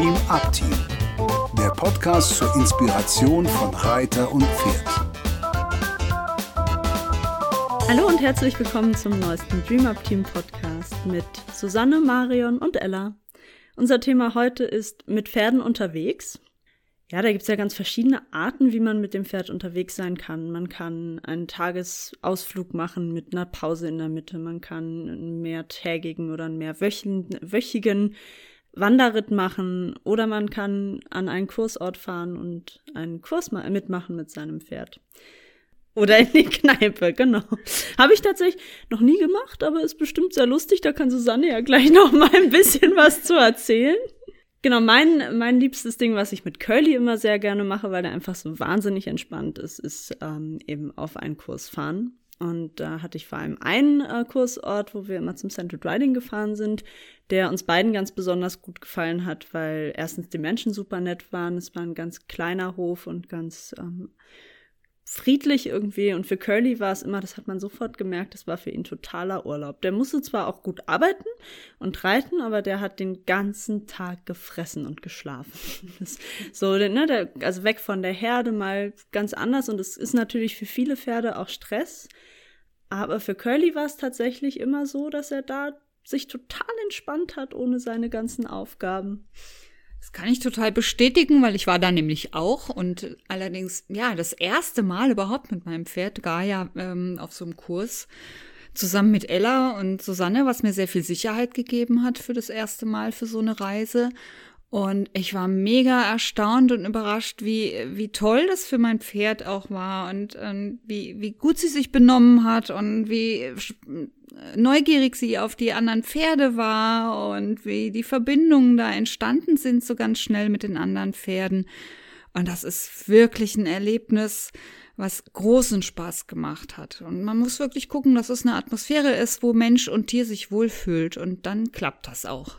Dream Up Team, der Podcast zur Inspiration von Reiter und Pferd. Hallo und herzlich willkommen zum neuesten Dream Up Team Podcast mit Susanne, Marion und Ella. Unser Thema heute ist mit Pferden unterwegs. Ja, da gibt's ja ganz verschiedene Arten, wie man mit dem Pferd unterwegs sein kann. Man kann einen Tagesausflug machen mit einer Pause in der Mitte. Man kann einen mehrtägigen oder einen mehrwöchigen Wanderritt machen. Oder man kann an einen Kursort fahren und einen Kurs mitmachen mit seinem Pferd. Oder in die Kneipe, genau. Habe ich tatsächlich noch nie gemacht, aber ist bestimmt sehr lustig. Da kann Susanne ja gleich noch mal ein bisschen was zu erzählen. Genau, mein, mein liebstes Ding, was ich mit Curly immer sehr gerne mache, weil der einfach so wahnsinnig entspannt ist, ist ähm, eben auf einen Kurs fahren. Und da hatte ich vor allem einen äh, Kursort, wo wir immer zum Central Riding gefahren sind, der uns beiden ganz besonders gut gefallen hat, weil erstens die Menschen super nett waren. Es war ein ganz kleiner Hof und ganz ähm, friedlich irgendwie. Und für Curly war es immer, das hat man sofort gemerkt, das war für ihn totaler Urlaub. Der musste zwar auch gut arbeiten und reiten, aber der hat den ganzen Tag gefressen und geschlafen. Das, so, ne, der, also weg von der Herde mal ganz anders. Und es ist natürlich für viele Pferde auch Stress. Aber für Curly war es tatsächlich immer so, dass er da sich total entspannt hat ohne seine ganzen Aufgaben. Das kann ich total bestätigen, weil ich war da nämlich auch und allerdings, ja, das erste Mal überhaupt mit meinem Pferd Gaia ähm, auf so einem Kurs zusammen mit Ella und Susanne, was mir sehr viel Sicherheit gegeben hat für das erste Mal für so eine Reise. Und ich war mega erstaunt und überrascht, wie, wie toll das für mein Pferd auch war und, und ähm, wie, wie gut sie sich benommen hat und wie neugierig sie auf die anderen Pferde war und wie die Verbindungen da entstanden sind so ganz schnell mit den anderen Pferden. Und das ist wirklich ein Erlebnis, was großen Spaß gemacht hat. Und man muss wirklich gucken, dass es eine Atmosphäre ist, wo Mensch und Tier sich wohlfühlt. Und dann klappt das auch.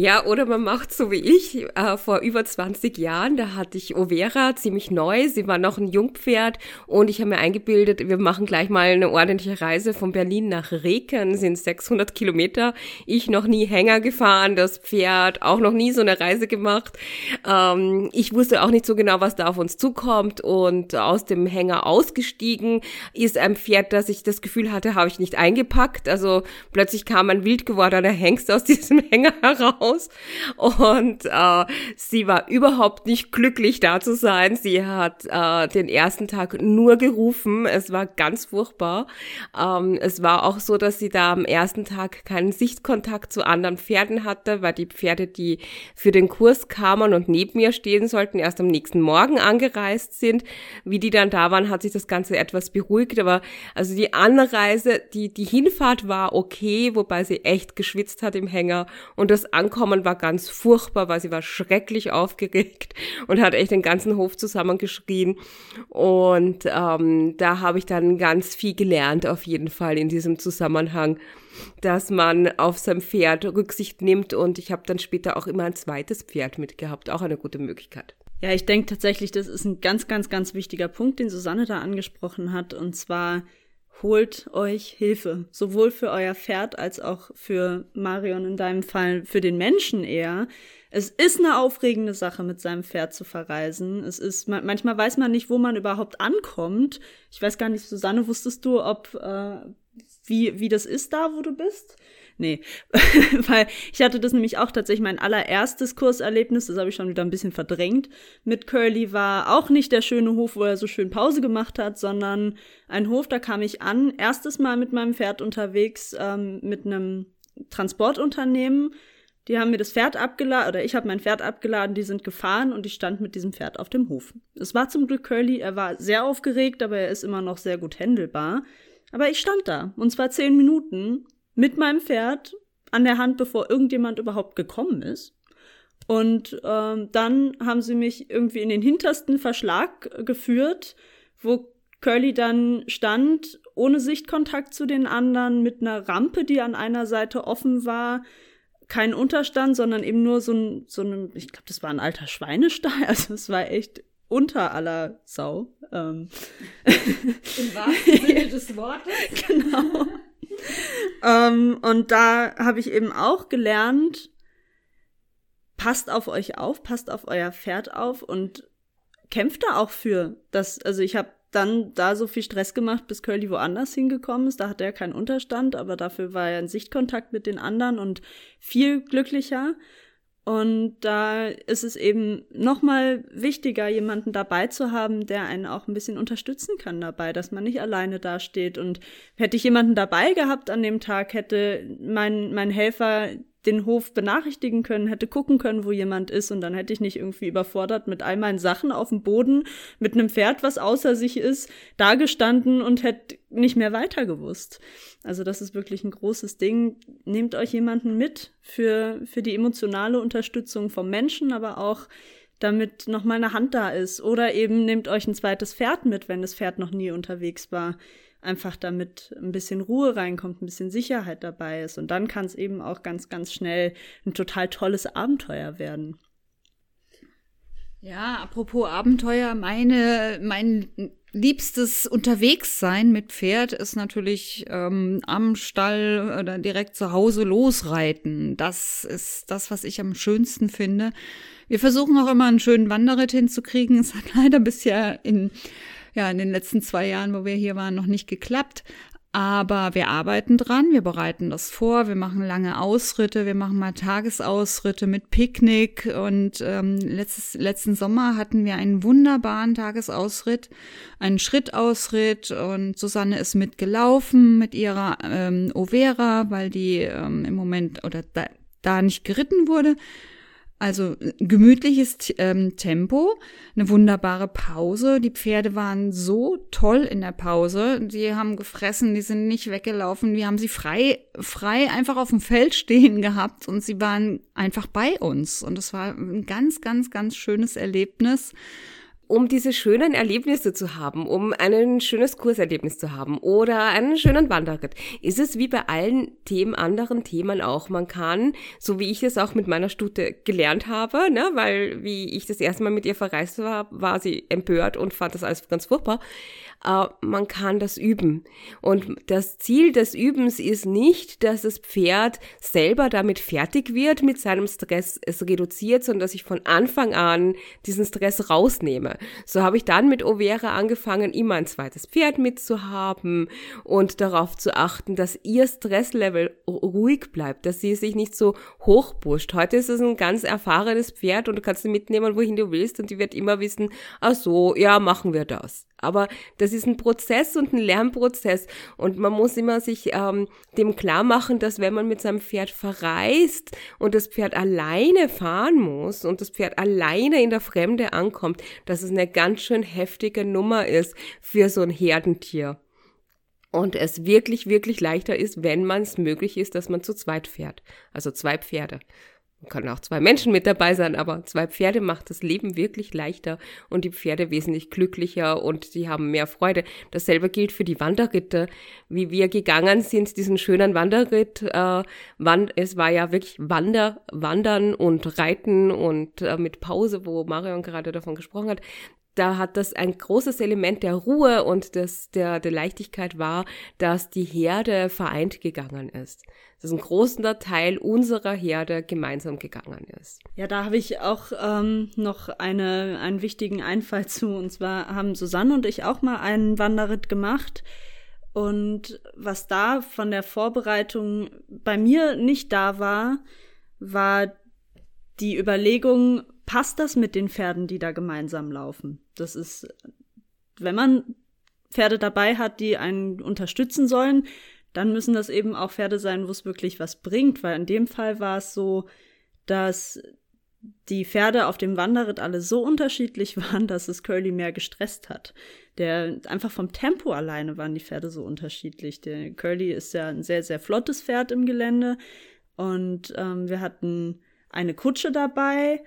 Ja, oder man macht so wie ich äh, vor über 20 Jahren. Da hatte ich Overa ziemlich neu. Sie war noch ein Jungpferd und ich habe mir eingebildet, wir machen gleich mal eine ordentliche Reise von Berlin nach Reken. Sind 600 Kilometer. Ich noch nie Hänger gefahren, das Pferd auch noch nie so eine Reise gemacht. Ähm, ich wusste auch nicht so genau, was da auf uns zukommt und aus dem Hänger ausgestiegen ist ein Pferd, das ich das Gefühl hatte, habe ich nicht eingepackt. Also plötzlich kam ein wild gewordener Hengst aus diesem Hänger heraus Haus und äh, sie war überhaupt nicht glücklich da zu sein. Sie hat äh, den ersten Tag nur gerufen. Es war ganz furchtbar. Ähm, es war auch so, dass sie da am ersten Tag keinen Sichtkontakt zu anderen Pferden hatte, weil die Pferde, die für den Kurs kamen und neben mir stehen sollten, erst am nächsten Morgen angereist sind. Wie die dann da waren, hat sich das Ganze etwas beruhigt. Aber also die Anreise, die, die Hinfahrt war okay, wobei sie echt geschwitzt hat im Hänger und das Ankommen war ganz furchtbar, weil sie war schrecklich aufgeregt und hat echt den ganzen Hof zusammengeschrien. Und ähm, da habe ich dann ganz viel gelernt, auf jeden Fall in diesem Zusammenhang, dass man auf sein Pferd Rücksicht nimmt. Und ich habe dann später auch immer ein zweites Pferd mitgehabt, auch eine gute Möglichkeit. Ja, ich denke tatsächlich, das ist ein ganz, ganz, ganz wichtiger Punkt, den Susanne da angesprochen hat. Und zwar holt euch Hilfe, sowohl für euer Pferd als auch für Marion in deinem Fall, für den Menschen eher. Es ist eine aufregende Sache, mit seinem Pferd zu verreisen. Es ist, manchmal weiß man nicht, wo man überhaupt ankommt. Ich weiß gar nicht, Susanne, wusstest du, ob, äh, wie, wie das ist da, wo du bist? Nee, weil ich hatte das nämlich auch tatsächlich mein allererstes Kurserlebnis, das habe ich schon wieder ein bisschen verdrängt, mit Curly war auch nicht der schöne Hof, wo er so schön Pause gemacht hat, sondern ein Hof, da kam ich an, erstes Mal mit meinem Pferd unterwegs, ähm, mit einem Transportunternehmen. Die haben mir das Pferd abgeladen, oder ich habe mein Pferd abgeladen, die sind gefahren und ich stand mit diesem Pferd auf dem Hof. Es war zum Glück Curly, er war sehr aufgeregt, aber er ist immer noch sehr gut händelbar. Aber ich stand da, und zwar zehn Minuten, mit meinem Pferd an der Hand, bevor irgendjemand überhaupt gekommen ist. Und ähm, dann haben sie mich irgendwie in den hintersten Verschlag geführt, wo Curly dann stand, ohne Sichtkontakt zu den anderen, mit einer Rampe, die an einer Seite offen war. Kein Unterstand, sondern eben nur so ein, so ein ich glaube, das war ein alter Schweinestall. Also es war echt unter aller Sau. Ähm. Im wahrsten Sinne des Wortes. genau ähm, und da habe ich eben auch gelernt, passt auf euch auf, passt auf euer Pferd auf und kämpft da auch für das. Also ich habe dann da so viel Stress gemacht, bis Curly woanders hingekommen ist. Da hatte er keinen Unterstand, aber dafür war er in Sichtkontakt mit den anderen und viel glücklicher. Und da ist es eben nochmal wichtiger, jemanden dabei zu haben, der einen auch ein bisschen unterstützen kann dabei, dass man nicht alleine dasteht. Und hätte ich jemanden dabei gehabt an dem Tag, hätte mein, mein Helfer den Hof benachrichtigen können, hätte gucken können, wo jemand ist und dann hätte ich nicht irgendwie überfordert mit all meinen Sachen auf dem Boden, mit einem Pferd, was außer sich ist, dagestanden und hätte nicht mehr weiter gewusst. Also das ist wirklich ein großes Ding. Nehmt euch jemanden mit für, für die emotionale Unterstützung vom Menschen, aber auch damit noch mal eine Hand da ist. Oder eben nehmt euch ein zweites Pferd mit, wenn das Pferd noch nie unterwegs war einfach damit ein bisschen Ruhe reinkommt, ein bisschen Sicherheit dabei ist. Und dann kann es eben auch ganz, ganz schnell ein total tolles Abenteuer werden. Ja, apropos Abenteuer, meine, mein liebstes Unterwegssein mit Pferd ist natürlich ähm, am Stall oder direkt zu Hause losreiten. Das ist das, was ich am schönsten finde. Wir versuchen auch immer einen schönen Wanderritt hinzukriegen. Es hat leider bisher in ja in den letzten zwei Jahren, wo wir hier waren, noch nicht geklappt. Aber wir arbeiten dran, wir bereiten das vor, wir machen lange Ausritte, wir machen mal Tagesausritte mit Picknick und ähm, letztes, letzten Sommer hatten wir einen wunderbaren Tagesausritt, einen Schrittausritt und Susanne ist mitgelaufen mit ihrer ähm, Overa, weil die ähm, im Moment oder da, da nicht geritten wurde. Also gemütliches ähm, Tempo, eine wunderbare Pause. Die Pferde waren so toll in der Pause. Die haben gefressen, die sind nicht weggelaufen. Wir haben sie frei, frei einfach auf dem Feld stehen gehabt und sie waren einfach bei uns. Und es war ein ganz, ganz, ganz schönes Erlebnis um diese schönen Erlebnisse zu haben, um ein schönes Kurserlebnis zu haben oder einen schönen Wanderritt, ist es wie bei allen Themen, anderen Themen auch. Man kann, so wie ich es auch mit meiner Stute gelernt habe, ne, weil wie ich das erste Mal mit ihr verreist war, war sie empört und fand das alles ganz furchtbar äh, man kann das üben. Und das Ziel des Übens ist nicht, dass das Pferd selber damit fertig wird, mit seinem Stress es reduziert, sondern dass ich von Anfang an diesen Stress rausnehme. So habe ich dann mit Overa angefangen, immer ein zweites Pferd mitzuhaben und darauf zu achten, dass ihr Stresslevel ruhig bleibt, dass sie sich nicht so hochpusht. Heute ist es ein ganz erfahrenes Pferd und du kannst sie mitnehmen, wohin du willst und die wird immer wissen, ach so, ja, machen wir das. Aber das ist ein Prozess und ein Lernprozess und man muss immer sich ähm, dem klar machen, dass wenn man mit seinem Pferd verreist und das Pferd alleine fahren muss und das Pferd alleine in der Fremde ankommt, dass es eine ganz schön heftige Nummer ist für so ein Herdentier. Und es wirklich, wirklich leichter ist, wenn man es möglich ist, dass man zu zweit fährt. Also zwei Pferde können auch zwei Menschen mit dabei sein, aber zwei Pferde macht das Leben wirklich leichter und die Pferde wesentlich glücklicher und die haben mehr Freude. Dasselbe gilt für die Wanderritte, wie wir gegangen sind, diesen schönen Wanderritt. Äh, wann, es war ja wirklich Wander, Wandern und Reiten und äh, mit Pause, wo Marion gerade davon gesprochen hat da hat das ein großes Element der Ruhe und des, der, der Leichtigkeit war, dass die Herde vereint gegangen ist. Dass ein großer Teil unserer Herde gemeinsam gegangen ist. Ja, da habe ich auch ähm, noch eine, einen wichtigen Einfall zu. Und zwar haben Susanne und ich auch mal einen Wanderritt gemacht. Und was da von der Vorbereitung bei mir nicht da war, war die Überlegung, passt das mit den Pferden, die da gemeinsam laufen? Das ist, wenn man Pferde dabei hat, die einen unterstützen sollen, dann müssen das eben auch Pferde sein, wo es wirklich was bringt, weil in dem Fall war es so, dass die Pferde auf dem Wanderritt alle so unterschiedlich waren, dass es Curly mehr gestresst hat. Der einfach vom Tempo alleine waren die Pferde so unterschiedlich. Der Curly ist ja ein sehr sehr flottes Pferd im Gelände und ähm, wir hatten eine Kutsche dabei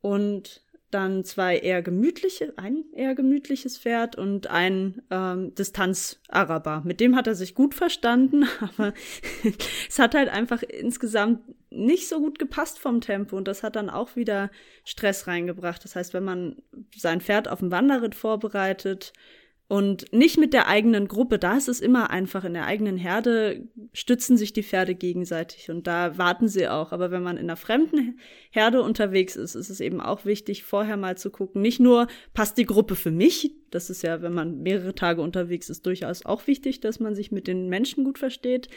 und dann zwei eher gemütliche, ein eher gemütliches Pferd und ein ähm, Distanz-Araber. Mit dem hat er sich gut verstanden, aber es hat halt einfach insgesamt nicht so gut gepasst vom Tempo und das hat dann auch wieder Stress reingebracht. Das heißt, wenn man sein Pferd auf dem Wanderritt vorbereitet Und nicht mit der eigenen Gruppe. Da ist es immer einfach. In der eigenen Herde stützen sich die Pferde gegenseitig und da warten sie auch. Aber wenn man in einer fremden Herde unterwegs ist, ist es eben auch wichtig, vorher mal zu gucken. Nicht nur, passt die Gruppe für mich? Das ist ja, wenn man mehrere Tage unterwegs ist, durchaus auch wichtig, dass man sich mit den Menschen gut versteht.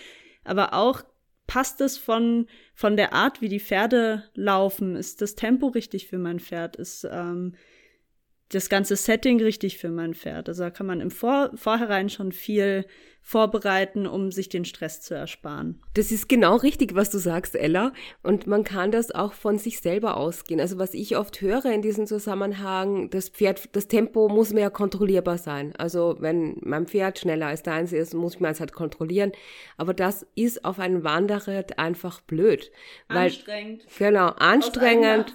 Aber auch, passt es von, von der Art, wie die Pferde laufen? Ist das Tempo richtig für mein Pferd? Ist, ähm, das ganze Setting richtig für mein Pferd. Also da kann man im Vor Vorhinein schon viel vorbereiten, um sich den Stress zu ersparen. Das ist genau richtig, was du sagst, Ella. Und man kann das auch von sich selber ausgehen. Also was ich oft höre in diesem Zusammenhang, das Pferd, das Tempo muss mehr kontrollierbar sein. Also wenn mein Pferd schneller als deins ist, muss man es halt kontrollieren. Aber das ist auf einem Wanderritt einfach blöd. Weil, anstrengend. Genau, anstrengend.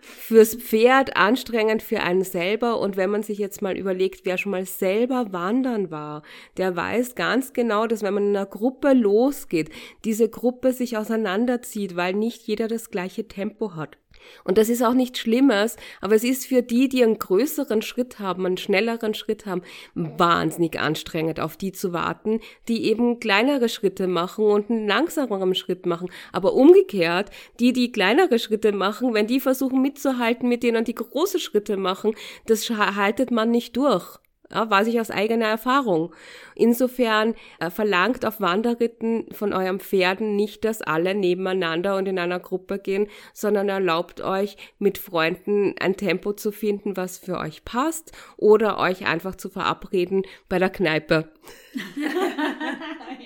Fürs Pferd, anstrengend für einen selber. Und wenn man sich jetzt mal überlegt, wer schon mal selber wandern war, der weiß ganz genau, dass wenn man in einer Gruppe losgeht, diese Gruppe sich auseinanderzieht, weil nicht jeder das gleiche Tempo hat. Und das ist auch nichts Schlimmes, aber es ist für die, die einen größeren Schritt haben, einen schnelleren Schritt haben, wahnsinnig anstrengend, auf die zu warten, die eben kleinere Schritte machen und einen langsameren Schritt machen. Aber umgekehrt, die, die kleinere Schritte machen, wenn die versuchen mitzuhalten mit denen, die große Schritte machen, das haltet man nicht durch. Ja, weiß ich aus eigener Erfahrung. Insofern äh, verlangt auf Wanderritten von eurem Pferden nicht, dass alle nebeneinander und in einer Gruppe gehen, sondern erlaubt euch mit Freunden ein Tempo zu finden, was für euch passt oder euch einfach zu verabreden bei der Kneipe.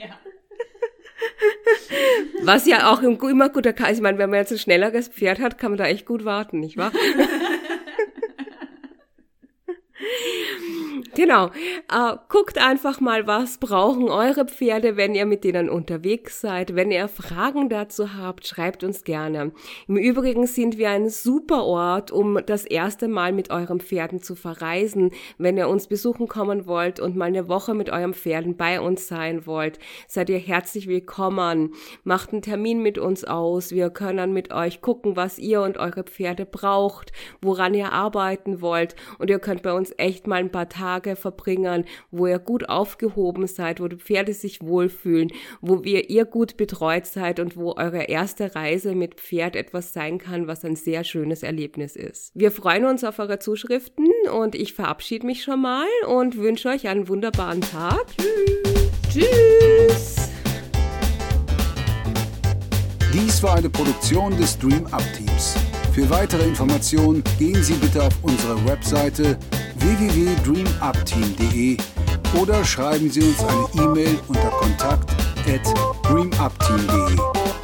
ja. Was ja auch immer guter kann. Ich meine, wenn man jetzt ein schnelleres Pferd hat, kann man da echt gut warten, nicht wahr? Genau. Äh, guckt einfach mal, was brauchen eure Pferde, wenn ihr mit denen unterwegs seid. Wenn ihr Fragen dazu habt, schreibt uns gerne. Im Übrigen sind wir ein super Ort, um das erste Mal mit euren Pferden zu verreisen. Wenn ihr uns besuchen kommen wollt und mal eine Woche mit euren Pferden bei uns sein wollt, seid ihr herzlich willkommen. Macht einen Termin mit uns aus. Wir können mit euch gucken, was ihr und eure Pferde braucht, woran ihr arbeiten wollt. Und ihr könnt bei uns echt mal ein paar Tage Tage verbringen, wo ihr gut aufgehoben seid, wo die Pferde sich wohlfühlen, wo wir ihr gut betreut seid und wo eure erste Reise mit Pferd etwas sein kann, was ein sehr schönes Erlebnis ist. Wir freuen uns auf eure Zuschriften und ich verabschiede mich schon mal und wünsche euch einen wunderbaren Tag. Tschüss. Tschüss. Dies war eine Produktion des Dream Up Teams. Für weitere Informationen gehen Sie bitte auf unsere Webseite www.dreamupteam.de oder schreiben Sie uns eine E-Mail unter kontakt at dreamupteam.de.